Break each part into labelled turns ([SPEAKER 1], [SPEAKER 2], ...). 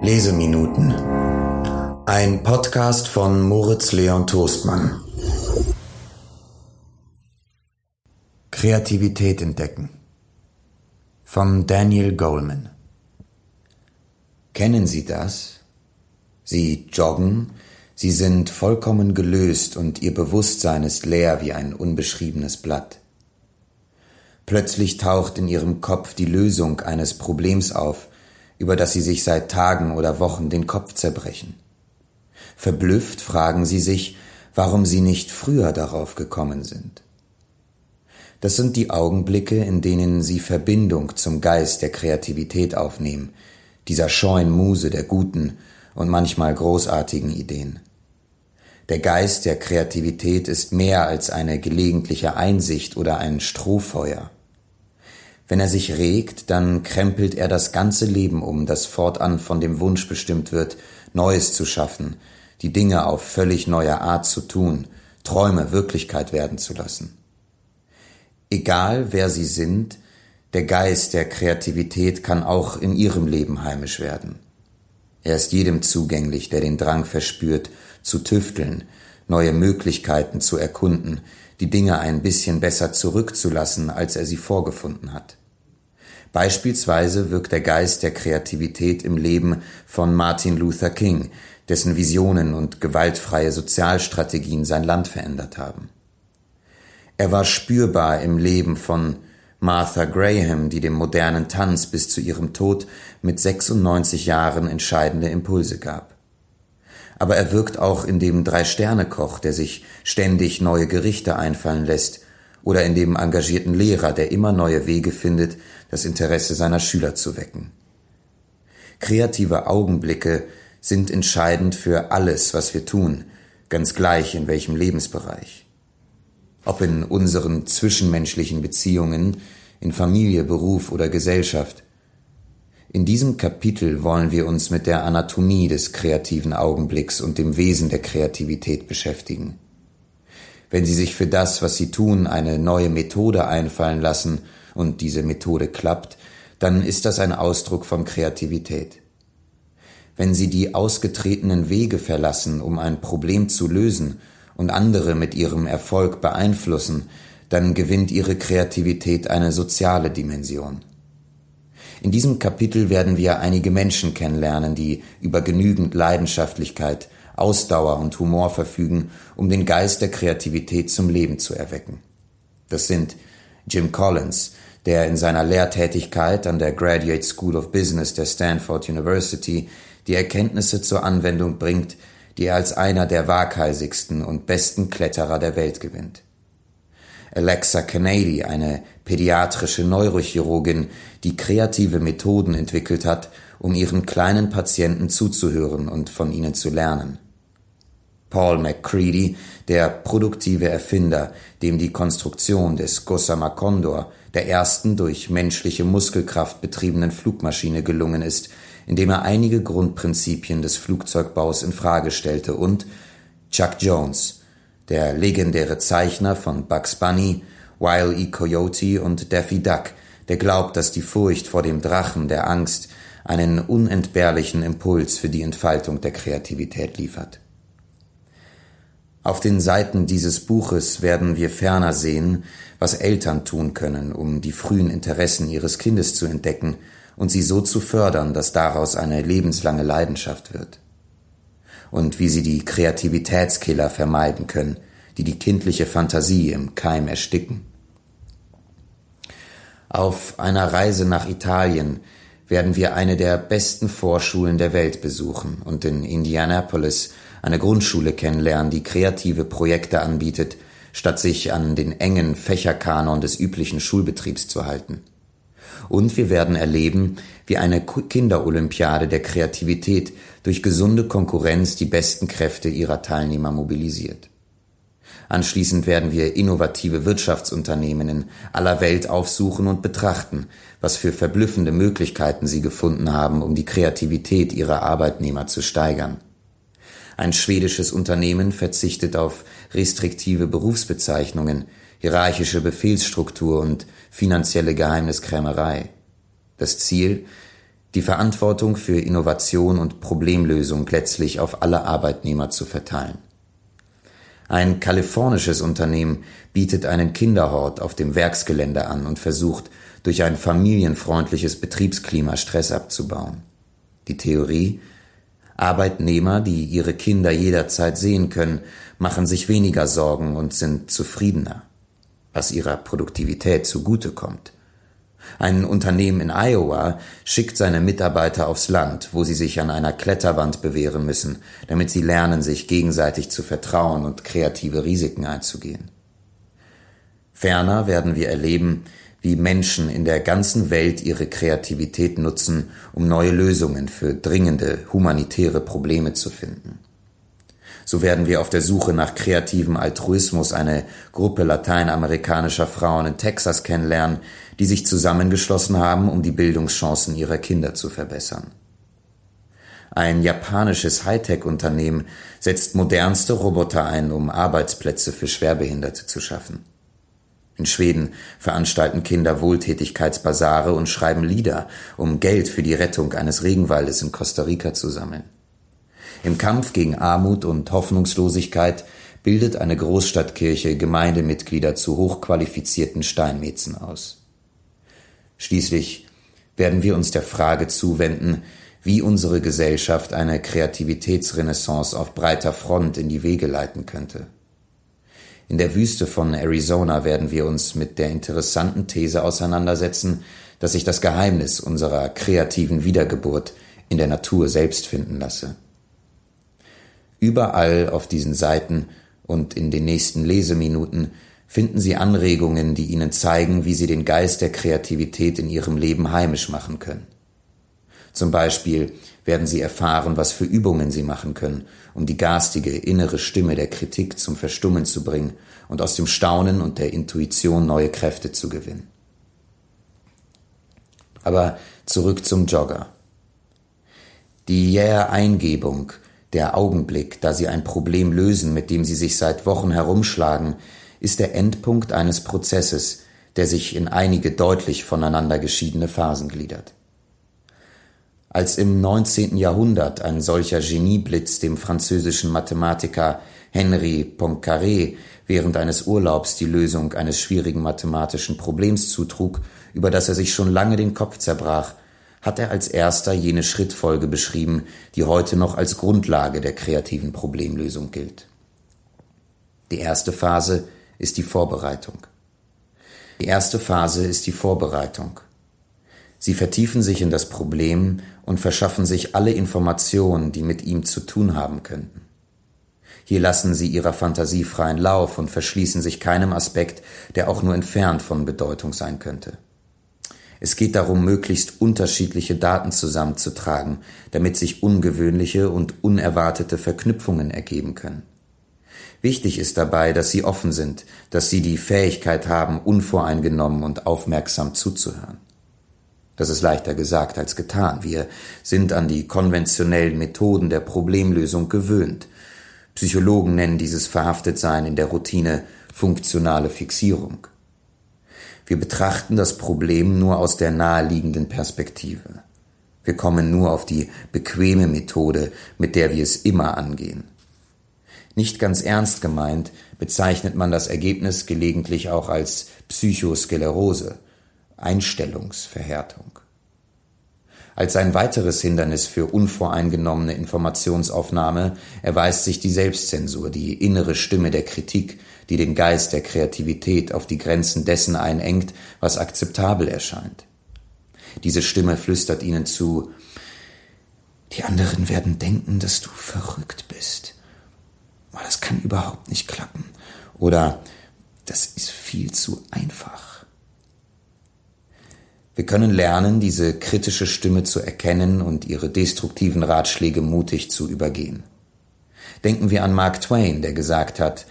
[SPEAKER 1] Leseminuten. Ein Podcast von Moritz Leon Toastmann. Kreativität entdecken. Von Daniel Goleman. Kennen Sie das? Sie joggen, Sie sind vollkommen gelöst und Ihr Bewusstsein ist leer wie ein unbeschriebenes Blatt. Plötzlich taucht in Ihrem Kopf die Lösung eines Problems auf, über das sie sich seit Tagen oder Wochen den Kopf zerbrechen. Verblüfft fragen sie sich, warum sie nicht früher darauf gekommen sind. Das sind die Augenblicke, in denen sie Verbindung zum Geist der Kreativität aufnehmen, dieser scheuen Muse der guten und manchmal großartigen Ideen. Der Geist der Kreativität ist mehr als eine gelegentliche Einsicht oder ein Strohfeuer. Wenn er sich regt, dann krempelt er das ganze Leben um, das fortan von dem Wunsch bestimmt wird, Neues zu schaffen, die Dinge auf völlig neue Art zu tun, Träume Wirklichkeit werden zu lassen. Egal wer sie sind, der Geist der Kreativität kann auch in ihrem Leben heimisch werden. Er ist jedem zugänglich, der den Drang verspürt, zu tüfteln, neue Möglichkeiten zu erkunden, die Dinge ein bisschen besser zurückzulassen, als er sie vorgefunden hat. Beispielsweise wirkt der Geist der Kreativität im Leben von Martin Luther King, dessen Visionen und gewaltfreie Sozialstrategien sein Land verändert haben. Er war spürbar im Leben von Martha Graham, die dem modernen Tanz bis zu ihrem Tod mit 96 Jahren entscheidende Impulse gab aber er wirkt auch in dem Drei-Sterne-Koch, der sich ständig neue Gerichte einfallen lässt, oder in dem engagierten Lehrer, der immer neue Wege findet, das Interesse seiner Schüler zu wecken. Kreative Augenblicke sind entscheidend für alles, was wir tun, ganz gleich in welchem Lebensbereich. Ob in unseren zwischenmenschlichen Beziehungen, in Familie, Beruf oder Gesellschaft, in diesem Kapitel wollen wir uns mit der Anatomie des kreativen Augenblicks und dem Wesen der Kreativität beschäftigen. Wenn Sie sich für das, was Sie tun, eine neue Methode einfallen lassen und diese Methode klappt, dann ist das ein Ausdruck von Kreativität. Wenn Sie die ausgetretenen Wege verlassen, um ein Problem zu lösen und andere mit ihrem Erfolg beeinflussen, dann gewinnt Ihre Kreativität eine soziale Dimension. In diesem Kapitel werden wir einige Menschen kennenlernen, die über genügend Leidenschaftlichkeit, Ausdauer und Humor verfügen, um den Geist der Kreativität zum Leben zu erwecken. Das sind Jim Collins, der in seiner Lehrtätigkeit an der Graduate School of Business der Stanford University die Erkenntnisse zur Anwendung bringt, die er als einer der waghalsigsten und besten Kletterer der Welt gewinnt. Alexa Kennedy, eine pädiatrische Neurochirurgin, die kreative Methoden entwickelt hat, um ihren kleinen Patienten zuzuhören und von ihnen zu lernen. Paul McCready, der produktive Erfinder, dem die Konstruktion des Gossamer Condor, der ersten durch menschliche Muskelkraft betriebenen Flugmaschine gelungen ist, indem er einige Grundprinzipien des Flugzeugbaus in Frage stellte und Chuck Jones, der legendäre Zeichner von Bugs Bunny, Wile E. Coyote und Daffy Duck, der glaubt, dass die Furcht vor dem Drachen der Angst einen unentbehrlichen Impuls für die Entfaltung der Kreativität liefert. Auf den Seiten dieses Buches werden wir ferner sehen, was Eltern tun können, um die frühen Interessen ihres Kindes zu entdecken und sie so zu fördern, dass daraus eine lebenslange Leidenschaft wird und wie sie die Kreativitätskiller vermeiden können, die die kindliche Fantasie im Keim ersticken. Auf einer Reise nach Italien werden wir eine der besten Vorschulen der Welt besuchen und in Indianapolis eine Grundschule kennenlernen, die kreative Projekte anbietet, statt sich an den engen Fächerkanon des üblichen Schulbetriebs zu halten. Und wir werden erleben, wie eine Kinderolympiade der Kreativität durch gesunde Konkurrenz die besten Kräfte ihrer Teilnehmer mobilisiert. Anschließend werden wir innovative Wirtschaftsunternehmen in aller Welt aufsuchen und betrachten, was für verblüffende Möglichkeiten sie gefunden haben, um die Kreativität ihrer Arbeitnehmer zu steigern. Ein schwedisches Unternehmen verzichtet auf restriktive Berufsbezeichnungen, hierarchische Befehlsstruktur und finanzielle Geheimniskrämerei. Das Ziel, die Verantwortung für Innovation und Problemlösung letztlich auf alle Arbeitnehmer zu verteilen. Ein kalifornisches Unternehmen bietet einen Kinderhort auf dem Werksgelände an und versucht, durch ein familienfreundliches Betriebsklima Stress abzubauen. Die Theorie Arbeitnehmer, die ihre Kinder jederzeit sehen können, machen sich weniger Sorgen und sind zufriedener, was ihrer Produktivität zugutekommt. Ein Unternehmen in Iowa schickt seine Mitarbeiter aufs Land, wo sie sich an einer Kletterwand bewähren müssen, damit sie lernen, sich gegenseitig zu vertrauen und kreative Risiken einzugehen. Ferner werden wir erleben, wie Menschen in der ganzen Welt ihre Kreativität nutzen, um neue Lösungen für dringende humanitäre Probleme zu finden. So werden wir auf der Suche nach kreativem Altruismus eine Gruppe lateinamerikanischer Frauen in Texas kennenlernen, die sich zusammengeschlossen haben, um die Bildungschancen ihrer Kinder zu verbessern. Ein japanisches Hightech-Unternehmen setzt modernste Roboter ein, um Arbeitsplätze für Schwerbehinderte zu schaffen. In Schweden veranstalten Kinder Wohltätigkeitsbasare und schreiben Lieder, um Geld für die Rettung eines Regenwaldes in Costa Rica zu sammeln. Im Kampf gegen Armut und Hoffnungslosigkeit bildet eine Großstadtkirche Gemeindemitglieder zu hochqualifizierten Steinmetzen aus. Schließlich werden wir uns der Frage zuwenden, wie unsere Gesellschaft eine Kreativitätsrenaissance auf breiter Front in die Wege leiten könnte. In der Wüste von Arizona werden wir uns mit der interessanten These auseinandersetzen, dass sich das Geheimnis unserer kreativen Wiedergeburt in der Natur selbst finden lasse. Überall auf diesen Seiten und in den nächsten Leseminuten finden Sie Anregungen, die Ihnen zeigen, wie Sie den Geist der Kreativität in Ihrem Leben heimisch machen können. Zum Beispiel werden Sie erfahren, was für Übungen Sie machen können, um die garstige innere Stimme der Kritik zum Verstummen zu bringen und aus dem Staunen und der Intuition neue Kräfte zu gewinnen. Aber zurück zum Jogger. Die jähe Eingebung, der Augenblick, da sie ein Problem lösen, mit dem sie sich seit Wochen herumschlagen, ist der Endpunkt eines Prozesses, der sich in einige deutlich voneinander geschiedene Phasen gliedert. Als im 19. Jahrhundert ein solcher Genieblitz dem französischen Mathematiker Henri Poincaré während eines Urlaubs die Lösung eines schwierigen mathematischen Problems zutrug, über das er sich schon lange den Kopf zerbrach, hat er als erster jene Schrittfolge beschrieben, die heute noch als Grundlage der kreativen Problemlösung gilt. Die erste Phase ist die Vorbereitung. Die erste Phase ist die Vorbereitung. Sie vertiefen sich in das Problem und verschaffen sich alle Informationen, die mit ihm zu tun haben könnten. Hier lassen sie ihrer Fantasie freien Lauf und verschließen sich keinem Aspekt, der auch nur entfernt von Bedeutung sein könnte. Es geht darum, möglichst unterschiedliche Daten zusammenzutragen, damit sich ungewöhnliche und unerwartete Verknüpfungen ergeben können. Wichtig ist dabei, dass sie offen sind, dass sie die Fähigkeit haben, unvoreingenommen und aufmerksam zuzuhören. Das ist leichter gesagt als getan. Wir sind an die konventionellen Methoden der Problemlösung gewöhnt. Psychologen nennen dieses Verhaftetsein in der Routine funktionale Fixierung. Wir betrachten das Problem nur aus der naheliegenden Perspektive. Wir kommen nur auf die bequeme Methode, mit der wir es immer angehen. Nicht ganz ernst gemeint bezeichnet man das Ergebnis gelegentlich auch als Psychosklerose, Einstellungsverhärtung. Als ein weiteres Hindernis für unvoreingenommene Informationsaufnahme erweist sich die Selbstzensur, die innere Stimme der Kritik, die den Geist der Kreativität auf die Grenzen dessen einengt, was akzeptabel erscheint. Diese Stimme flüstert ihnen zu, die anderen werden denken, dass du verrückt bist. Aber das kann überhaupt nicht klappen. Oder das ist viel zu einfach. Wir können lernen, diese kritische Stimme zu erkennen und ihre destruktiven Ratschläge mutig zu übergehen. Denken wir an Mark Twain, der gesagt hat,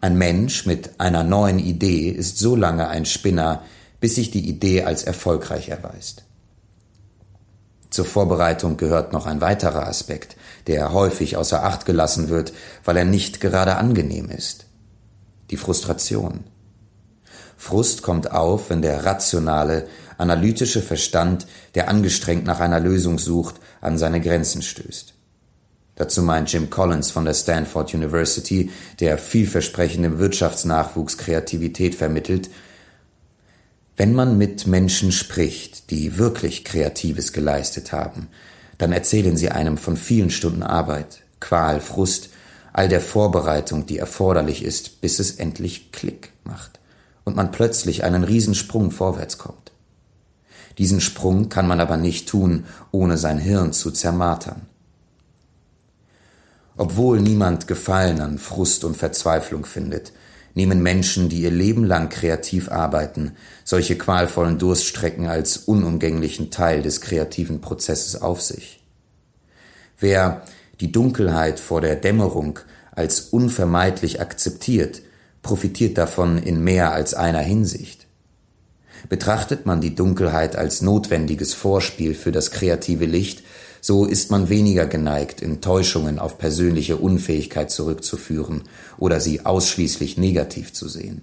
[SPEAKER 1] Ein Mensch mit einer neuen Idee ist so lange ein Spinner, bis sich die Idee als erfolgreich erweist. Zur Vorbereitung gehört noch ein weiterer Aspekt, der häufig außer Acht gelassen wird, weil er nicht gerade angenehm ist. Die Frustration. Frust kommt auf, wenn der rationale, analytische Verstand, der angestrengt nach einer Lösung sucht, an seine Grenzen stößt. Dazu meint Jim Collins von der Stanford University, der vielversprechendem Wirtschaftsnachwuchs Kreativität vermittelt, wenn man mit Menschen spricht, die wirklich Kreatives geleistet haben, dann erzählen sie einem von vielen Stunden Arbeit, Qual, Frust, all der Vorbereitung, die erforderlich ist, bis es endlich Klick macht und man plötzlich einen Riesensprung vorwärts kommt. Diesen Sprung kann man aber nicht tun, ohne sein Hirn zu zermartern. Obwohl niemand Gefallen an Frust und Verzweiflung findet, nehmen Menschen, die ihr Leben lang kreativ arbeiten, solche qualvollen Durststrecken als unumgänglichen Teil des kreativen Prozesses auf sich. Wer die Dunkelheit vor der Dämmerung als unvermeidlich akzeptiert, profitiert davon in mehr als einer Hinsicht. Betrachtet man die Dunkelheit als notwendiges Vorspiel für das kreative Licht, so ist man weniger geneigt, Enttäuschungen auf persönliche Unfähigkeit zurückzuführen oder sie ausschließlich negativ zu sehen.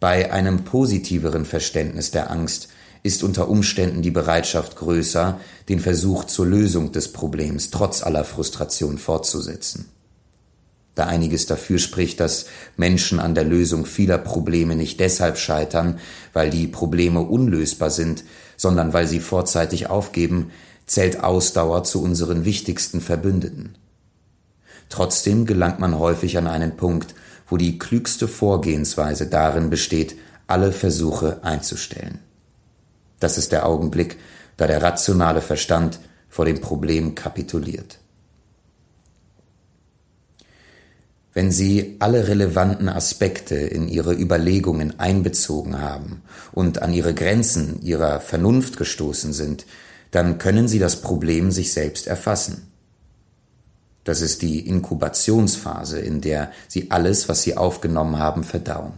[SPEAKER 1] Bei einem positiveren Verständnis der Angst ist unter Umständen die Bereitschaft größer, den Versuch zur Lösung des Problems trotz aller Frustration fortzusetzen. Da einiges dafür spricht, dass Menschen an der Lösung vieler Probleme nicht deshalb scheitern, weil die Probleme unlösbar sind, sondern weil sie vorzeitig aufgeben, zählt Ausdauer zu unseren wichtigsten Verbündeten. Trotzdem gelangt man häufig an einen Punkt, wo die klügste Vorgehensweise darin besteht, alle Versuche einzustellen. Das ist der Augenblick, da der rationale Verstand vor dem Problem kapituliert. Wenn Sie alle relevanten Aspekte in Ihre Überlegungen einbezogen haben und an Ihre Grenzen Ihrer Vernunft gestoßen sind, dann können Sie das Problem sich selbst erfassen. Das ist die Inkubationsphase, in der Sie alles, was Sie aufgenommen haben, verdauen.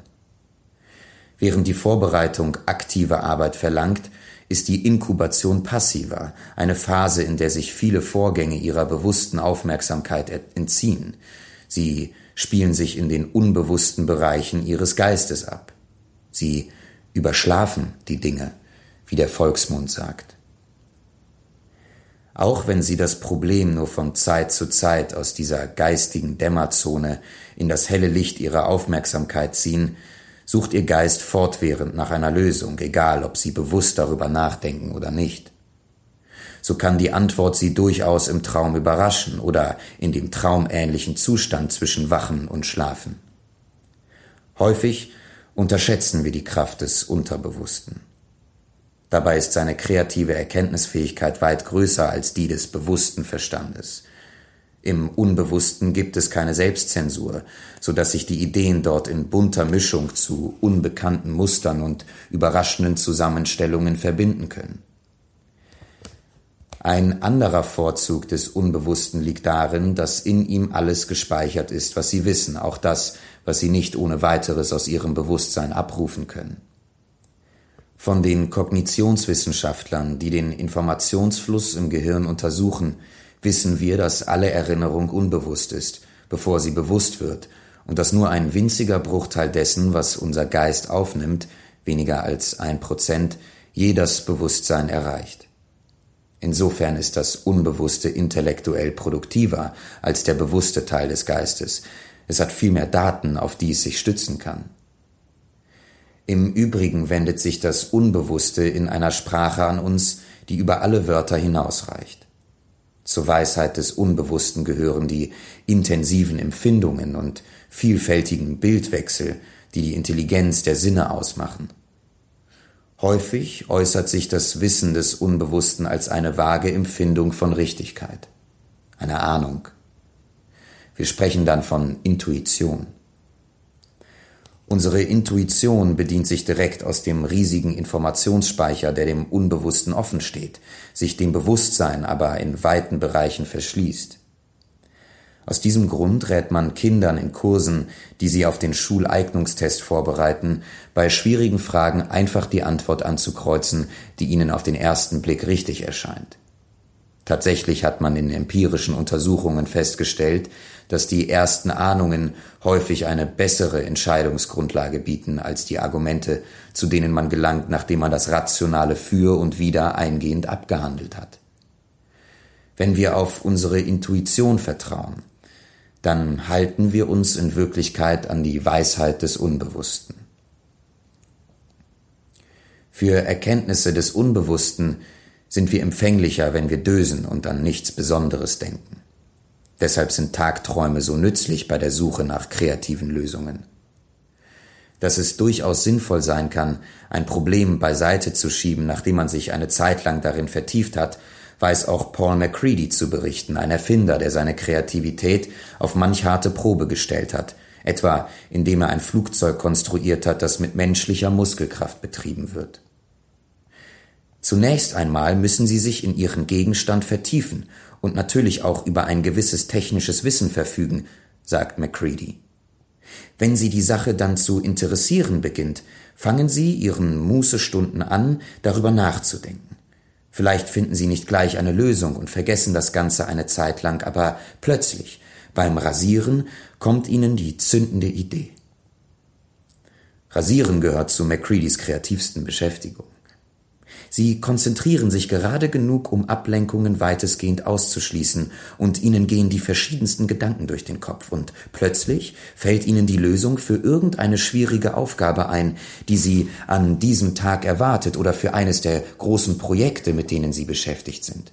[SPEAKER 1] Während die Vorbereitung aktive Arbeit verlangt, ist die Inkubation passiver, eine Phase, in der sich viele Vorgänge ihrer bewussten Aufmerksamkeit entziehen. Sie spielen sich in den unbewussten Bereichen ihres Geistes ab. Sie überschlafen die Dinge, wie der Volksmund sagt. Auch wenn Sie das Problem nur von Zeit zu Zeit aus dieser geistigen Dämmerzone in das helle Licht Ihrer Aufmerksamkeit ziehen, sucht Ihr Geist fortwährend nach einer Lösung, egal ob Sie bewusst darüber nachdenken oder nicht. So kann die Antwort Sie durchaus im Traum überraschen oder in dem traumähnlichen Zustand zwischen Wachen und Schlafen. Häufig unterschätzen wir die Kraft des Unterbewussten. Dabei ist seine kreative Erkenntnisfähigkeit weit größer als die des bewussten Verstandes. Im Unbewussten gibt es keine Selbstzensur, so dass sich die Ideen dort in bunter Mischung zu unbekannten Mustern und überraschenden Zusammenstellungen verbinden können. Ein anderer Vorzug des Unbewussten liegt darin, dass in ihm alles gespeichert ist, was Sie wissen, auch das, was Sie nicht ohne weiteres aus Ihrem Bewusstsein abrufen können. Von den Kognitionswissenschaftlern, die den Informationsfluss im Gehirn untersuchen, wissen wir, dass alle Erinnerung unbewusst ist, bevor sie bewusst wird, und dass nur ein winziger Bruchteil dessen, was unser Geist aufnimmt, weniger als ein Prozent, je das Bewusstsein erreicht. Insofern ist das Unbewusste intellektuell produktiver als der bewusste Teil des Geistes. Es hat viel mehr Daten, auf die es sich stützen kann. Im Übrigen wendet sich das Unbewusste in einer Sprache an uns, die über alle Wörter hinausreicht. Zur Weisheit des Unbewussten gehören die intensiven Empfindungen und vielfältigen Bildwechsel, die die Intelligenz der Sinne ausmachen. Häufig äußert sich das Wissen des Unbewussten als eine vage Empfindung von Richtigkeit, eine Ahnung. Wir sprechen dann von Intuition. Unsere Intuition bedient sich direkt aus dem riesigen Informationsspeicher, der dem Unbewussten offensteht, sich dem Bewusstsein aber in weiten Bereichen verschließt. Aus diesem Grund rät man Kindern in Kursen, die sie auf den Schuleignungstest vorbereiten, bei schwierigen Fragen einfach die Antwort anzukreuzen, die ihnen auf den ersten Blick richtig erscheint. Tatsächlich hat man in empirischen Untersuchungen festgestellt, dass die ersten Ahnungen häufig eine bessere Entscheidungsgrundlage bieten als die Argumente, zu denen man gelangt, nachdem man das Rationale für und wider eingehend abgehandelt hat. Wenn wir auf unsere Intuition vertrauen, dann halten wir uns in Wirklichkeit an die Weisheit des Unbewussten. Für Erkenntnisse des Unbewussten sind wir empfänglicher, wenn wir dösen und an nichts Besonderes denken. Deshalb sind Tagträume so nützlich bei der Suche nach kreativen Lösungen. Dass es durchaus sinnvoll sein kann, ein Problem beiseite zu schieben, nachdem man sich eine Zeit lang darin vertieft hat, weiß auch Paul McCready zu berichten, ein Erfinder, der seine Kreativität auf manch harte Probe gestellt hat, etwa indem er ein Flugzeug konstruiert hat, das mit menschlicher Muskelkraft betrieben wird. Zunächst einmal müssen Sie sich in Ihren Gegenstand vertiefen und natürlich auch über ein gewisses technisches Wissen verfügen, sagt McCready. Wenn Sie die Sache dann zu interessieren beginnt, fangen Sie Ihren Mußestunden an, darüber nachzudenken. Vielleicht finden Sie nicht gleich eine Lösung und vergessen das Ganze eine Zeit lang, aber plötzlich, beim Rasieren, kommt Ihnen die zündende Idee. Rasieren gehört zu McCreadys kreativsten Beschäftigung. Sie konzentrieren sich gerade genug, um Ablenkungen weitestgehend auszuschließen, und ihnen gehen die verschiedensten Gedanken durch den Kopf, und plötzlich fällt ihnen die Lösung für irgendeine schwierige Aufgabe ein, die sie an diesem Tag erwartet oder für eines der großen Projekte, mit denen sie beschäftigt sind.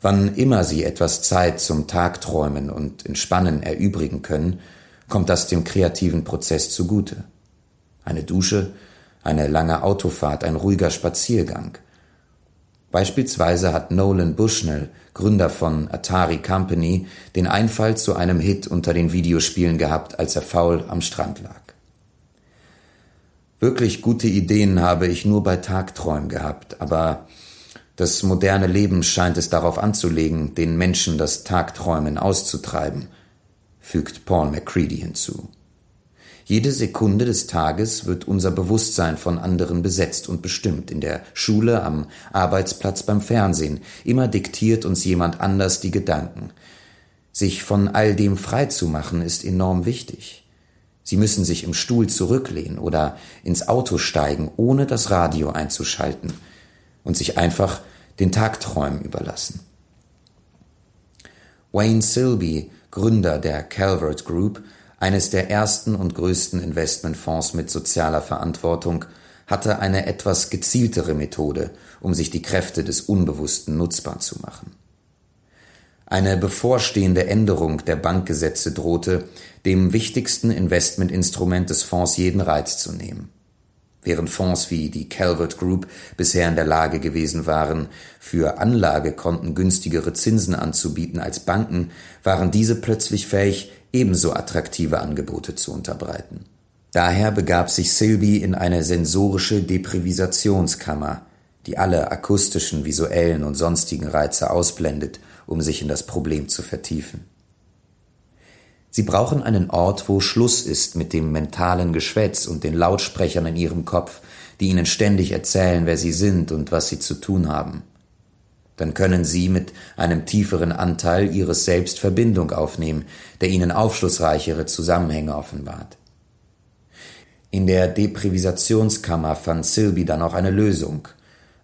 [SPEAKER 1] Wann immer sie etwas Zeit zum Tagträumen und Entspannen erübrigen können, kommt das dem kreativen Prozess zugute. Eine Dusche, eine lange Autofahrt, ein ruhiger Spaziergang. Beispielsweise hat Nolan Bushnell, Gründer von Atari Company, den Einfall zu einem Hit unter den Videospielen gehabt, als er faul am Strand lag. Wirklich gute Ideen habe ich nur bei Tagträumen gehabt, aber das moderne Leben scheint es darauf anzulegen, den Menschen das Tagträumen auszutreiben, fügt Paul McCready hinzu. Jede Sekunde des Tages wird unser Bewusstsein von anderen besetzt und bestimmt, in der Schule, am Arbeitsplatz, beim Fernsehen. Immer diktiert uns jemand anders die Gedanken. Sich von all dem frei zu machen, ist enorm wichtig. Sie müssen sich im Stuhl zurücklehnen oder ins Auto steigen, ohne das Radio einzuschalten und sich einfach den Tagträumen überlassen. Wayne Silby, Gründer der Calvert Group, eines der ersten und größten Investmentfonds mit sozialer Verantwortung, hatte eine etwas gezieltere Methode, um sich die Kräfte des Unbewussten nutzbar zu machen. Eine bevorstehende Änderung der Bankgesetze drohte, dem wichtigsten Investmentinstrument des Fonds jeden Reiz zu nehmen. Während Fonds wie die Calvert Group bisher in der Lage gewesen waren, für Anlagekonten günstigere Zinsen anzubieten als Banken, waren diese plötzlich fähig, ebenso attraktive Angebote zu unterbreiten. Daher begab sich Silby in eine sensorische Deprivisationskammer, die alle akustischen, visuellen und sonstigen Reize ausblendet, um sich in das Problem zu vertiefen. Sie brauchen einen Ort, wo Schluss ist mit dem mentalen Geschwätz und den Lautsprechern in ihrem Kopf, die ihnen ständig erzählen, wer sie sind und was sie zu tun haben dann können Sie mit einem tieferen Anteil Ihres Selbst Verbindung aufnehmen, der Ihnen aufschlussreichere Zusammenhänge offenbart. In der Deprivisationskammer fand Silby dann auch eine Lösung,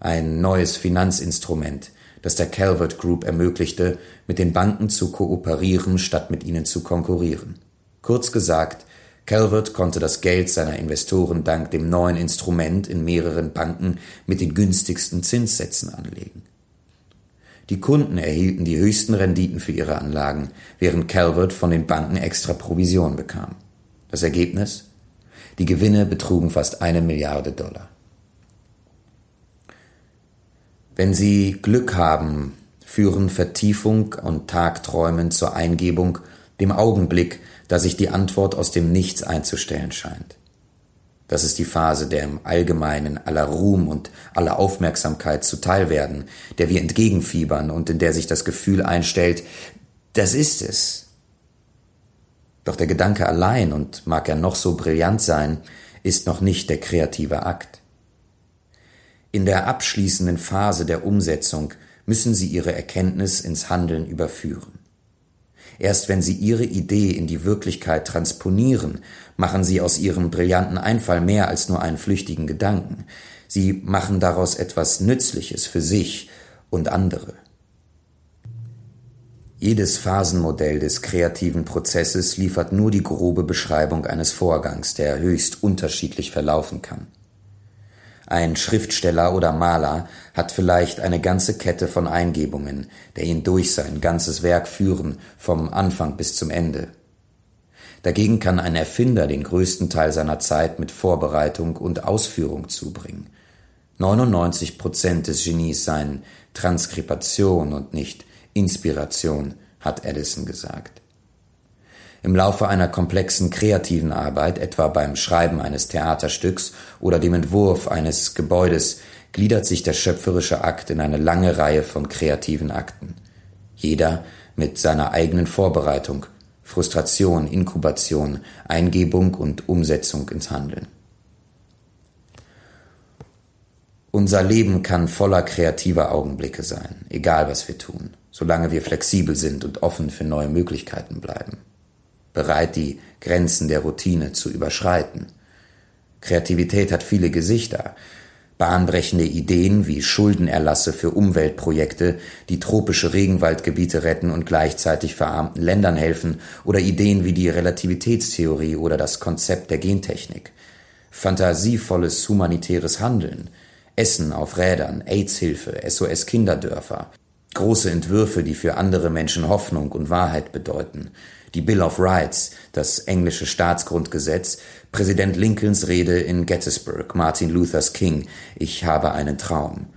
[SPEAKER 1] ein neues Finanzinstrument, das der Calvert Group ermöglichte, mit den Banken zu kooperieren, statt mit ihnen zu konkurrieren. Kurz gesagt, Calvert konnte das Geld seiner Investoren dank dem neuen Instrument in mehreren Banken mit den günstigsten Zinssätzen anlegen. Die Kunden erhielten die höchsten Renditen für ihre Anlagen, während Calvert von den Banken extra Provision bekam. Das Ergebnis? Die Gewinne betrugen fast eine Milliarde Dollar. Wenn Sie Glück haben, führen Vertiefung und Tagträumen zur Eingebung, dem Augenblick, da sich die Antwort aus dem Nichts einzustellen scheint. Das ist die Phase, der im Allgemeinen aller Ruhm und aller Aufmerksamkeit zuteil werden, der wir entgegenfiebern und in der sich das Gefühl einstellt, Das ist es. Doch der Gedanke allein, und mag er noch so brillant sein, ist noch nicht der kreative Akt. In der abschließenden Phase der Umsetzung müssen Sie Ihre Erkenntnis ins Handeln überführen. Erst wenn Sie Ihre Idee in die Wirklichkeit transponieren, machen Sie aus Ihrem brillanten Einfall mehr als nur einen flüchtigen Gedanken. Sie machen daraus etwas Nützliches für sich und andere. Jedes Phasenmodell des kreativen Prozesses liefert nur die grobe Beschreibung eines Vorgangs, der höchst unterschiedlich verlaufen kann. Ein Schriftsteller oder Maler hat vielleicht eine ganze Kette von Eingebungen, der ihn durch sein ganzes Werk führen, vom Anfang bis zum Ende. Dagegen kann ein Erfinder den größten Teil seiner Zeit mit Vorbereitung und Ausführung zubringen. 99 Prozent des Genies seien Transkripation und nicht Inspiration, hat Edison gesagt. Im Laufe einer komplexen kreativen Arbeit, etwa beim Schreiben eines Theaterstücks oder dem Entwurf eines Gebäudes, gliedert sich der schöpferische Akt in eine lange Reihe von kreativen Akten. Jeder mit seiner eigenen Vorbereitung, Frustration, Inkubation, Eingebung und Umsetzung ins Handeln. Unser Leben kann voller kreativer Augenblicke sein, egal was wir tun solange wir flexibel sind und offen für neue Möglichkeiten bleiben, bereit, die Grenzen der Routine zu überschreiten. Kreativität hat viele Gesichter, bahnbrechende Ideen wie Schuldenerlasse für Umweltprojekte, die tropische Regenwaldgebiete retten und gleichzeitig verarmten Ländern helfen, oder Ideen wie die Relativitätstheorie oder das Konzept der Gentechnik. Fantasievolles humanitäres Handeln, Essen auf Rädern, AIDS-Hilfe, SOS-Kinderdörfer, Große Entwürfe, die für andere Menschen Hoffnung und Wahrheit bedeuten. Die Bill of Rights, das englische Staatsgrundgesetz, Präsident Lincolns Rede in Gettysburg, Martin Luthers King, ich habe einen Traum.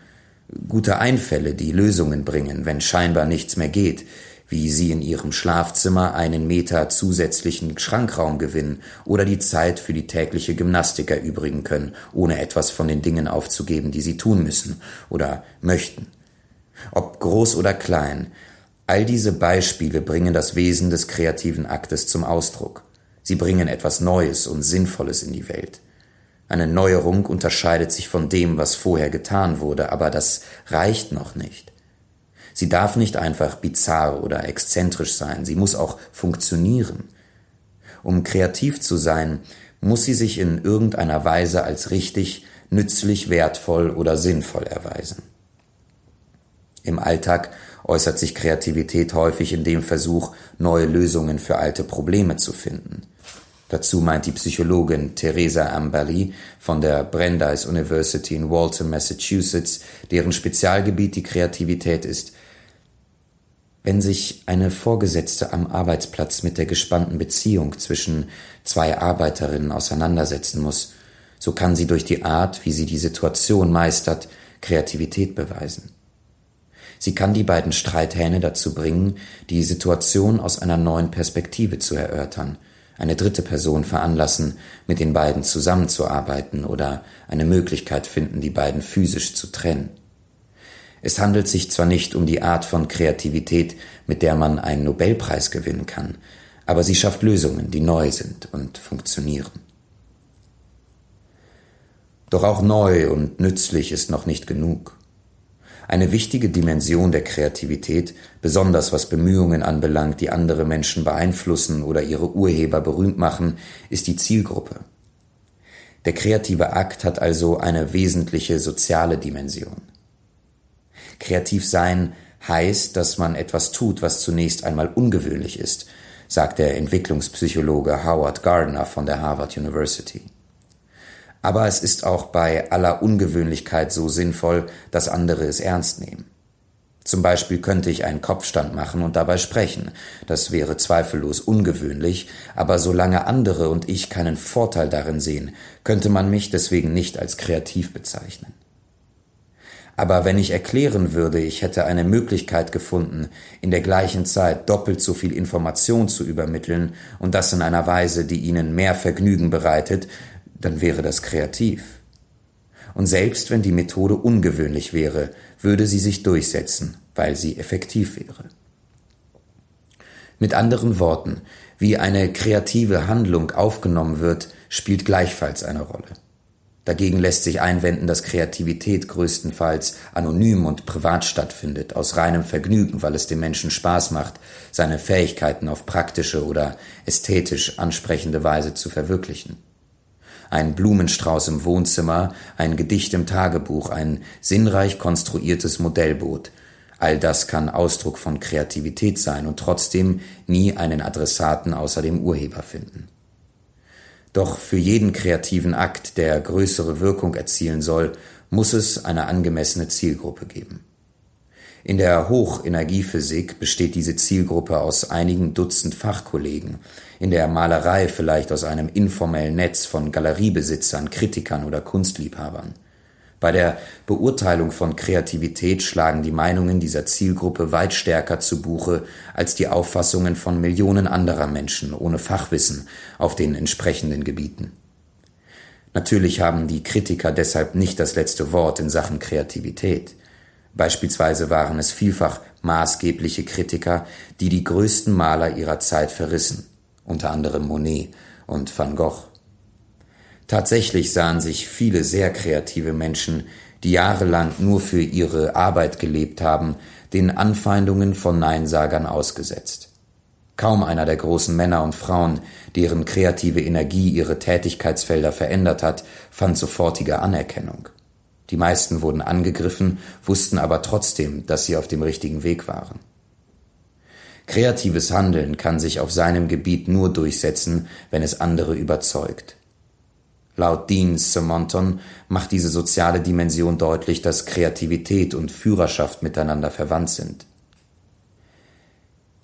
[SPEAKER 1] Gute Einfälle, die Lösungen bringen, wenn scheinbar nichts mehr geht, wie sie in ihrem Schlafzimmer einen Meter zusätzlichen Schrankraum gewinnen oder die Zeit für die tägliche Gymnastik erübrigen können, ohne etwas von den Dingen aufzugeben, die sie tun müssen oder möchten. Ob groß oder klein, all diese Beispiele bringen das Wesen des kreativen Aktes zum Ausdruck. Sie bringen etwas Neues und Sinnvolles in die Welt. Eine Neuerung unterscheidet sich von dem, was vorher getan wurde, aber das reicht noch nicht. Sie darf nicht einfach bizarr oder exzentrisch sein, sie muss auch funktionieren. Um kreativ zu sein, muss sie sich in irgendeiner Weise als richtig, nützlich, wertvoll oder sinnvoll erweisen. Im Alltag äußert sich Kreativität häufig in dem Versuch, neue Lösungen für alte Probleme zu finden. Dazu meint die Psychologin Theresa Ambali von der Brandeis University in Walton, Massachusetts, deren Spezialgebiet die Kreativität ist, wenn sich eine Vorgesetzte am Arbeitsplatz mit der gespannten Beziehung zwischen zwei Arbeiterinnen auseinandersetzen muss, so kann sie durch die Art, wie sie die Situation meistert, Kreativität beweisen. Sie kann die beiden Streithähne dazu bringen, die Situation aus einer neuen Perspektive zu erörtern, eine dritte Person veranlassen, mit den beiden zusammenzuarbeiten oder eine Möglichkeit finden, die beiden physisch zu trennen. Es handelt sich zwar nicht um die Art von Kreativität, mit der man einen Nobelpreis gewinnen kann, aber sie schafft Lösungen, die neu sind und funktionieren. Doch auch neu und nützlich ist noch nicht genug. Eine wichtige Dimension der Kreativität, besonders was Bemühungen anbelangt, die andere Menschen beeinflussen oder ihre Urheber berühmt machen, ist die Zielgruppe. Der kreative Akt hat also eine wesentliche soziale Dimension. Kreativ sein heißt, dass man etwas tut, was zunächst einmal ungewöhnlich ist, sagt der Entwicklungspsychologe Howard Gardner von der Harvard University. Aber es ist auch bei aller Ungewöhnlichkeit so sinnvoll, dass andere es ernst nehmen. Zum Beispiel könnte ich einen Kopfstand machen und dabei sprechen. Das wäre zweifellos ungewöhnlich, aber solange andere und ich keinen Vorteil darin sehen, könnte man mich deswegen nicht als kreativ bezeichnen. Aber wenn ich erklären würde, ich hätte eine Möglichkeit gefunden, in der gleichen Zeit doppelt so viel Information zu übermitteln und das in einer Weise, die Ihnen mehr Vergnügen bereitet, dann wäre das kreativ. Und selbst wenn die Methode ungewöhnlich wäre, würde sie sich durchsetzen, weil sie effektiv wäre. Mit anderen Worten, wie eine kreative Handlung aufgenommen wird, spielt gleichfalls eine Rolle. Dagegen lässt sich einwenden, dass Kreativität größtenfalls anonym und privat stattfindet, aus reinem Vergnügen, weil es dem Menschen Spaß macht, seine Fähigkeiten auf praktische oder ästhetisch ansprechende Weise zu verwirklichen. Ein Blumenstrauß im Wohnzimmer, ein Gedicht im Tagebuch, ein sinnreich konstruiertes Modellboot, all das kann Ausdruck von Kreativität sein und trotzdem nie einen Adressaten außer dem Urheber finden. Doch für jeden kreativen Akt, der größere Wirkung erzielen soll, muss es eine angemessene Zielgruppe geben. In der Hochenergiephysik besteht diese Zielgruppe aus einigen Dutzend Fachkollegen, in der Malerei vielleicht aus einem informellen Netz von Galeriebesitzern, Kritikern oder Kunstliebhabern. Bei der Beurteilung von Kreativität schlagen die Meinungen dieser Zielgruppe weit stärker zu Buche als die Auffassungen von Millionen anderer Menschen ohne Fachwissen auf den entsprechenden Gebieten. Natürlich haben die Kritiker deshalb nicht das letzte Wort in Sachen Kreativität. Beispielsweise waren es vielfach maßgebliche Kritiker, die die größten Maler ihrer Zeit verrissen, unter anderem Monet und Van Gogh. Tatsächlich sahen sich viele sehr kreative Menschen, die jahrelang nur für ihre Arbeit gelebt haben, den Anfeindungen von Neinsagern ausgesetzt. Kaum einer der großen Männer und Frauen, deren kreative Energie ihre Tätigkeitsfelder verändert hat, fand sofortige Anerkennung. Die meisten wurden angegriffen, wussten aber trotzdem, dass sie auf dem richtigen Weg waren. Kreatives Handeln kann sich auf seinem Gebiet nur durchsetzen, wenn es andere überzeugt. Laut Dean Simonton macht diese soziale Dimension deutlich, dass Kreativität und Führerschaft miteinander verwandt sind.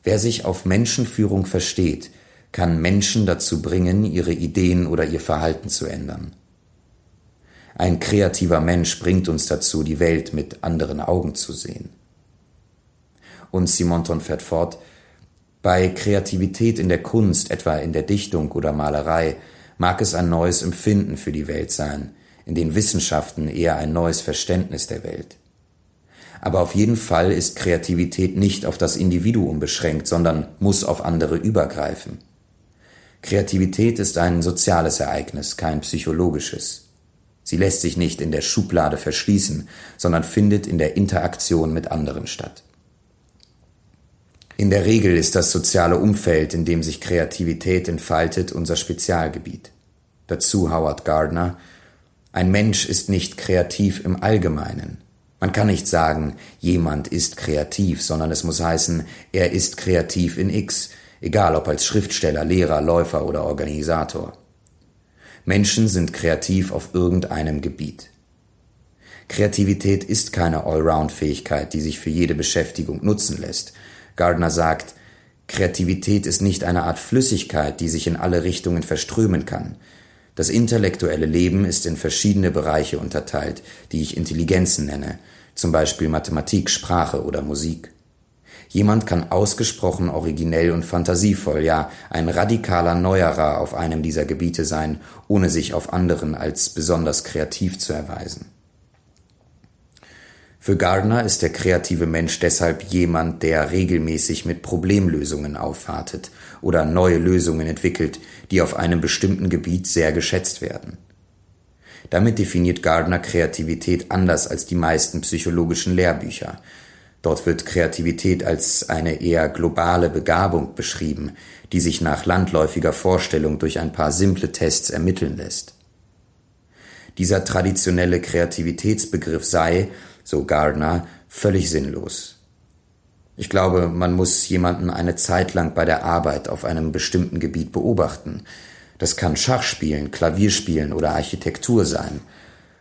[SPEAKER 1] Wer sich auf Menschenführung versteht, kann Menschen dazu bringen, ihre Ideen oder ihr Verhalten zu ändern. Ein kreativer Mensch bringt uns dazu, die Welt mit anderen Augen zu sehen. Und Simonton fährt fort, bei Kreativität in der Kunst, etwa in der Dichtung oder Malerei, mag es ein neues Empfinden für die Welt sein, in den Wissenschaften eher ein neues Verständnis der Welt. Aber auf jeden Fall ist Kreativität nicht auf das Individuum beschränkt, sondern muss auf andere übergreifen. Kreativität ist ein soziales Ereignis, kein psychologisches. Sie lässt sich nicht in der Schublade verschließen, sondern findet in der Interaktion mit anderen statt. In der Regel ist das soziale Umfeld, in dem sich Kreativität entfaltet, unser Spezialgebiet. Dazu Howard Gardner. Ein Mensch ist nicht kreativ im Allgemeinen. Man kann nicht sagen, jemand ist kreativ, sondern es muss heißen, er ist kreativ in X, egal ob als Schriftsteller, Lehrer, Läufer oder Organisator. Menschen sind kreativ auf irgendeinem Gebiet. Kreativität ist keine Allround-Fähigkeit, die sich für jede Beschäftigung nutzen lässt. Gardner sagt, Kreativität ist nicht eine Art Flüssigkeit, die sich in alle Richtungen verströmen kann. Das intellektuelle Leben ist in verschiedene Bereiche unterteilt, die ich Intelligenzen nenne, zum Beispiel Mathematik, Sprache oder Musik. Jemand kann ausgesprochen originell und fantasievoll, ja ein radikaler Neuerer auf einem dieser Gebiete sein, ohne sich auf anderen als besonders kreativ zu erweisen. Für Gardner ist der kreative Mensch deshalb jemand, der regelmäßig mit Problemlösungen aufwartet oder neue Lösungen entwickelt, die auf einem bestimmten Gebiet sehr geschätzt werden. Damit definiert Gardner Kreativität anders als die meisten psychologischen Lehrbücher. Dort wird Kreativität als eine eher globale Begabung beschrieben, die sich nach landläufiger Vorstellung durch ein paar simple Tests ermitteln lässt. Dieser traditionelle Kreativitätsbegriff sei, so Gardner, völlig sinnlos. Ich glaube, man muss jemanden eine Zeit lang bei der Arbeit auf einem bestimmten Gebiet beobachten. Das kann Schachspielen, Klavierspielen oder Architektur sein.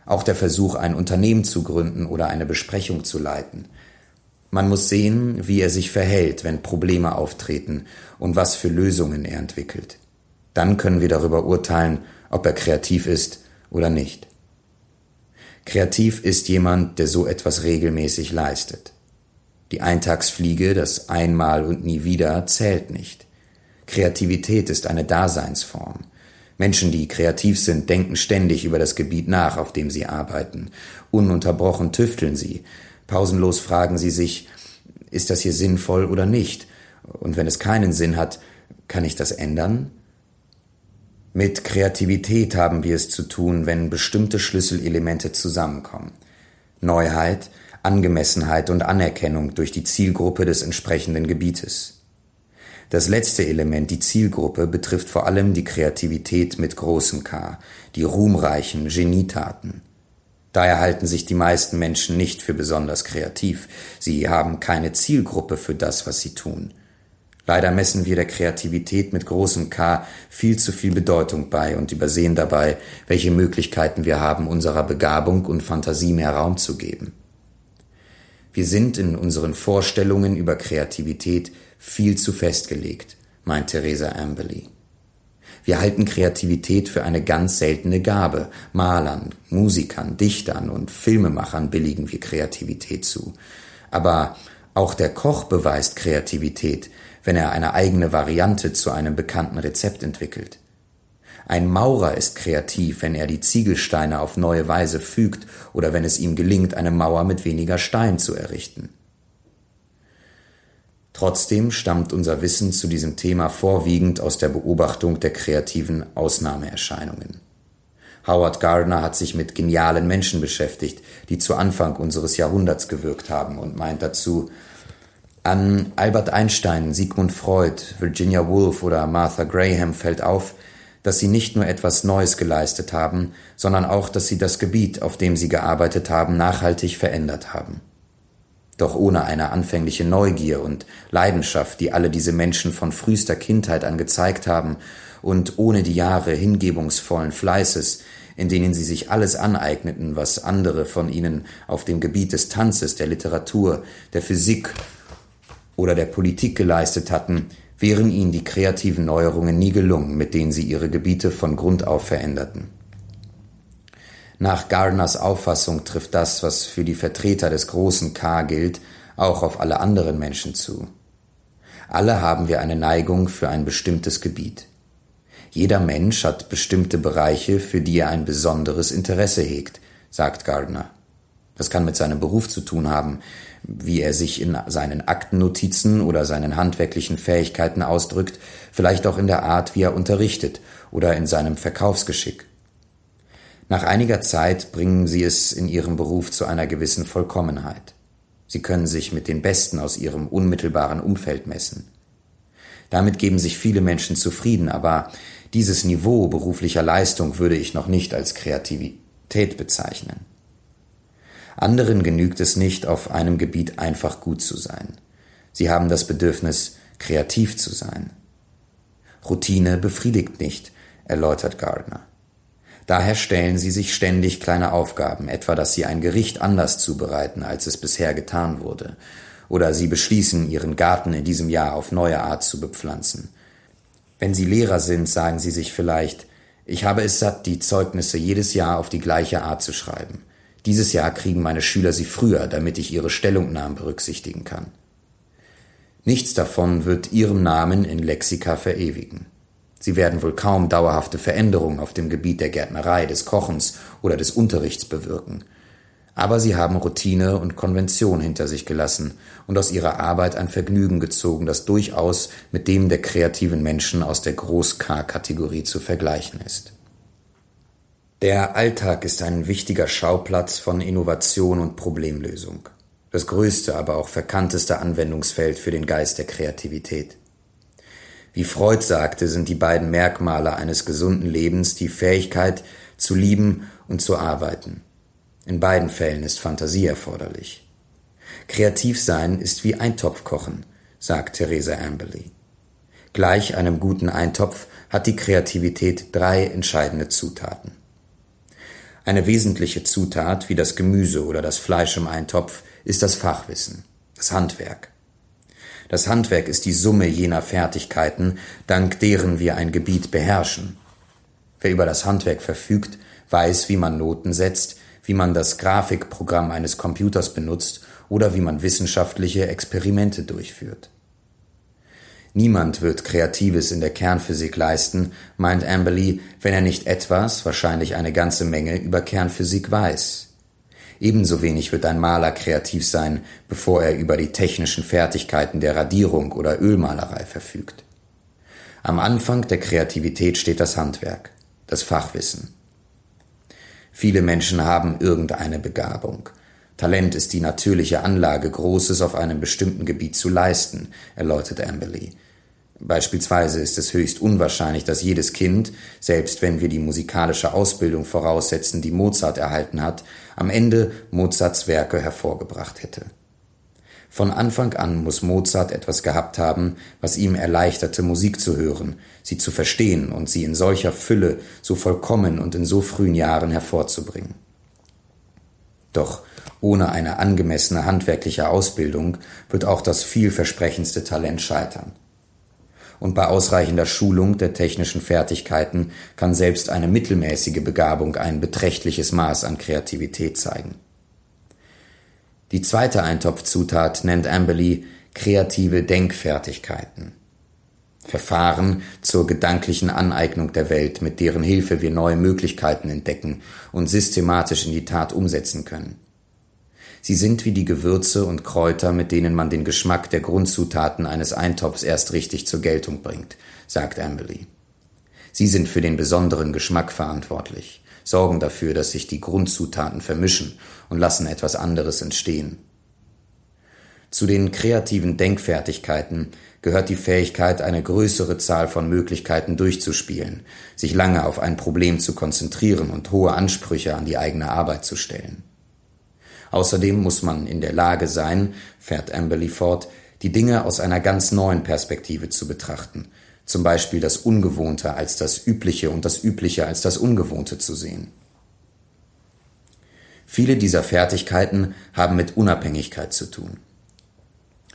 [SPEAKER 1] Auch der Versuch, ein Unternehmen zu gründen oder eine Besprechung zu leiten. Man muss sehen, wie er sich verhält, wenn Probleme auftreten und was für Lösungen er entwickelt. Dann können wir darüber urteilen, ob er kreativ ist oder nicht. Kreativ ist jemand, der so etwas regelmäßig leistet. Die Eintagsfliege, das einmal und nie wieder, zählt nicht. Kreativität ist eine Daseinsform. Menschen, die kreativ sind, denken ständig über das Gebiet nach, auf dem sie arbeiten. Ununterbrochen tüfteln sie. Pausenlos fragen sie sich, ist das hier sinnvoll oder nicht? Und wenn es keinen Sinn hat, kann ich das ändern? Mit Kreativität haben wir es zu tun, wenn bestimmte Schlüsselelemente zusammenkommen. Neuheit, Angemessenheit und Anerkennung durch die Zielgruppe des entsprechenden Gebietes. Das letzte Element, die Zielgruppe, betrifft vor allem die Kreativität mit großem K, die ruhmreichen Genietaten. Daher halten sich die meisten Menschen nicht für besonders kreativ. Sie haben keine Zielgruppe für das, was sie tun. Leider messen wir der Kreativität mit großem K viel zu viel Bedeutung bei und übersehen dabei, welche Möglichkeiten wir haben, unserer Begabung und Fantasie mehr Raum zu geben. Wir sind in unseren Vorstellungen über Kreativität viel zu festgelegt, meint Theresa Amberley. Wir halten Kreativität für eine ganz seltene Gabe. Malern, Musikern, Dichtern und Filmemachern billigen wir Kreativität zu. Aber auch der Koch beweist Kreativität, wenn er eine eigene Variante zu einem bekannten Rezept entwickelt. Ein Maurer ist kreativ, wenn er die Ziegelsteine auf neue Weise fügt oder wenn es ihm gelingt, eine Mauer mit weniger Stein zu errichten. Trotzdem stammt unser Wissen zu diesem Thema vorwiegend aus der Beobachtung der kreativen Ausnahmeerscheinungen. Howard Gardner hat sich mit genialen Menschen beschäftigt, die zu Anfang unseres Jahrhunderts gewirkt haben und meint dazu, an Albert Einstein, Sigmund Freud, Virginia Woolf oder Martha Graham fällt auf, dass sie nicht nur etwas Neues geleistet haben, sondern auch, dass sie das Gebiet, auf dem sie gearbeitet haben, nachhaltig verändert haben. Doch ohne eine anfängliche Neugier und Leidenschaft, die alle diese Menschen von frühester Kindheit an gezeigt haben, und ohne die Jahre hingebungsvollen Fleißes, in denen sie sich alles aneigneten, was andere von ihnen auf dem Gebiet des Tanzes, der Literatur, der Physik oder der Politik geleistet hatten, wären ihnen die kreativen Neuerungen nie gelungen, mit denen sie ihre Gebiete von Grund auf veränderten. Nach Gardners Auffassung trifft das, was für die Vertreter des großen K gilt, auch auf alle anderen Menschen zu. Alle haben wir eine Neigung für ein bestimmtes Gebiet. Jeder Mensch hat bestimmte Bereiche, für die er ein besonderes Interesse hegt, sagt Gardner. Das kann mit seinem Beruf zu tun haben, wie er sich in seinen Aktennotizen oder seinen handwerklichen Fähigkeiten ausdrückt, vielleicht auch in der Art, wie er unterrichtet oder in seinem Verkaufsgeschick. Nach einiger Zeit bringen sie es in ihrem Beruf zu einer gewissen Vollkommenheit. Sie können sich mit den Besten aus ihrem unmittelbaren Umfeld messen. Damit geben sich viele Menschen zufrieden, aber dieses Niveau beruflicher Leistung würde ich noch nicht als Kreativität bezeichnen. Anderen genügt es nicht, auf einem Gebiet einfach gut zu sein. Sie haben das Bedürfnis, kreativ zu sein. Routine befriedigt nicht, erläutert Gardner. Daher stellen sie sich ständig kleine Aufgaben, etwa dass sie ein Gericht anders zubereiten, als es bisher getan wurde, oder sie beschließen, ihren Garten in diesem Jahr auf neue Art zu bepflanzen. Wenn sie Lehrer sind, sagen sie sich vielleicht, ich habe es satt, die Zeugnisse jedes Jahr auf die gleiche Art zu schreiben. Dieses Jahr kriegen meine Schüler sie früher, damit ich ihre Stellungnahmen berücksichtigen kann. Nichts davon wird ihrem Namen in Lexika verewigen. Sie werden wohl kaum dauerhafte Veränderungen auf dem Gebiet der Gärtnerei, des Kochens oder des Unterrichts bewirken. Aber sie haben Routine und Konvention hinter sich gelassen und aus ihrer Arbeit ein Vergnügen gezogen, das durchaus mit dem der kreativen Menschen aus der Groß-K-Kategorie zu vergleichen ist. Der Alltag ist ein wichtiger Schauplatz von Innovation und Problemlösung. Das größte, aber auch verkannteste Anwendungsfeld für den Geist der Kreativität. Wie Freud sagte, sind die beiden Merkmale eines gesunden Lebens die Fähigkeit zu lieben und zu arbeiten. In beiden Fällen ist Fantasie erforderlich. Kreativ sein ist wie Eintopf kochen, sagt Theresa Amberley. Gleich einem guten Eintopf hat die Kreativität drei entscheidende Zutaten. Eine wesentliche Zutat, wie das Gemüse oder das Fleisch im Eintopf, ist das Fachwissen, das Handwerk. Das Handwerk ist die Summe jener Fertigkeiten, dank deren wir ein Gebiet beherrschen. Wer über das Handwerk verfügt, weiß, wie man Noten setzt, wie man das Grafikprogramm eines Computers benutzt oder wie man wissenschaftliche Experimente durchführt. Niemand wird Kreatives in der Kernphysik leisten, meint Amberley, wenn er nicht etwas, wahrscheinlich eine ganze Menge, über Kernphysik weiß. Ebenso wenig wird ein Maler kreativ sein, bevor er über die technischen Fertigkeiten der Radierung oder Ölmalerei verfügt. Am Anfang der Kreativität steht das Handwerk, das Fachwissen. Viele Menschen haben irgendeine Begabung. Talent ist die natürliche Anlage, Großes auf einem bestimmten Gebiet zu leisten, erläutert Amberley. Beispielsweise ist es höchst unwahrscheinlich, dass jedes Kind, selbst wenn wir die musikalische Ausbildung voraussetzen, die Mozart erhalten hat, am Ende Mozarts Werke hervorgebracht hätte. Von Anfang an muss Mozart etwas gehabt haben, was ihm erleichterte, Musik zu hören, sie zu verstehen und sie in solcher Fülle, so vollkommen und in so frühen Jahren hervorzubringen. Doch ohne eine angemessene handwerkliche Ausbildung wird auch das vielversprechendste Talent scheitern und bei ausreichender Schulung der technischen Fertigkeiten kann selbst eine mittelmäßige Begabung ein beträchtliches Maß an Kreativität zeigen. Die zweite Eintopfzutat nennt Amberley kreative Denkfertigkeiten. Verfahren zur gedanklichen Aneignung der Welt, mit deren Hilfe wir neue Möglichkeiten entdecken und systematisch in die Tat umsetzen können. Sie sind wie die Gewürze und Kräuter, mit denen man den Geschmack der Grundzutaten eines Eintopfs erst richtig zur Geltung bringt, sagt Amberley. Sie sind für den besonderen Geschmack verantwortlich, sorgen dafür, dass sich die Grundzutaten vermischen und lassen etwas anderes entstehen. Zu den kreativen Denkfertigkeiten gehört die Fähigkeit, eine größere Zahl von Möglichkeiten durchzuspielen, sich lange auf ein Problem zu konzentrieren und hohe Ansprüche an die eigene Arbeit zu stellen. Außerdem muss man in der Lage sein, fährt Amberley fort, die Dinge aus einer ganz neuen Perspektive zu betrachten, zum Beispiel das Ungewohnte als das Übliche und das Übliche als das Ungewohnte zu sehen. Viele dieser Fertigkeiten haben mit Unabhängigkeit zu tun,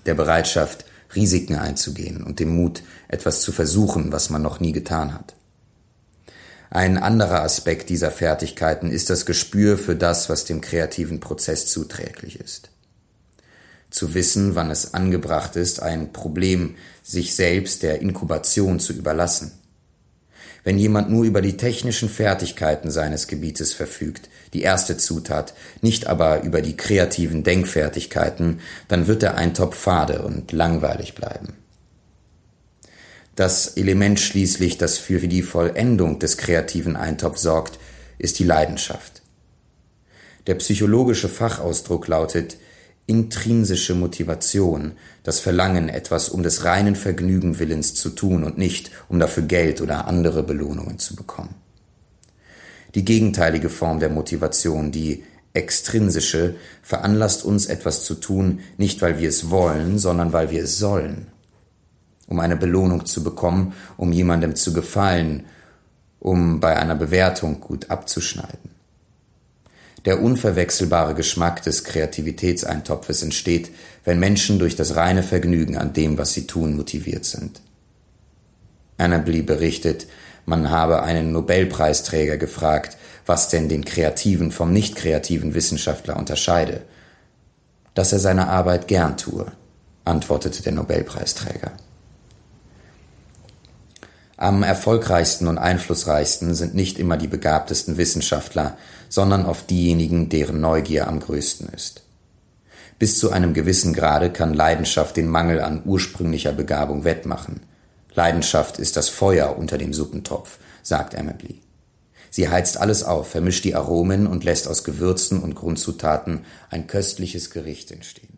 [SPEAKER 1] der Bereitschaft, Risiken einzugehen und dem Mut, etwas zu versuchen, was man noch nie getan hat. Ein anderer Aspekt dieser Fertigkeiten ist das Gespür für das, was dem kreativen Prozess zuträglich ist. Zu wissen, wann es angebracht ist, ein Problem sich selbst der Inkubation zu überlassen. Wenn jemand nur über die technischen Fertigkeiten seines Gebietes verfügt, die erste Zutat, nicht aber über die kreativen Denkfertigkeiten, dann wird der Eintopf fade und langweilig bleiben. Das Element schließlich, das für die Vollendung des kreativen Eintopfs sorgt, ist die Leidenschaft. Der psychologische Fachausdruck lautet intrinsische Motivation, das Verlangen, etwas um des reinen Vergnügen willens zu tun und nicht, um dafür Geld oder andere Belohnungen zu bekommen. Die gegenteilige Form der Motivation, die extrinsische, veranlasst uns etwas zu tun, nicht weil wir es wollen, sondern weil wir es sollen um eine Belohnung zu bekommen, um jemandem zu gefallen, um bei einer Bewertung gut abzuschneiden. Der unverwechselbare Geschmack des Kreativitätseintopfes entsteht, wenn Menschen durch das reine Vergnügen an dem, was sie tun, motiviert sind. Annably berichtet, man habe einen Nobelpreisträger gefragt, was denn den kreativen vom nicht kreativen Wissenschaftler unterscheide. Dass er seine Arbeit gern tue, antwortete der Nobelpreisträger. Am erfolgreichsten und einflussreichsten sind nicht immer die begabtesten Wissenschaftler, sondern oft diejenigen, deren Neugier am größten ist. Bis zu einem gewissen Grade kann Leidenschaft den Mangel an ursprünglicher Begabung wettmachen. Leidenschaft ist das Feuer unter dem Suppentopf, sagt Emily. Sie heizt alles auf, vermischt die Aromen und lässt aus Gewürzen und Grundzutaten ein köstliches Gericht entstehen.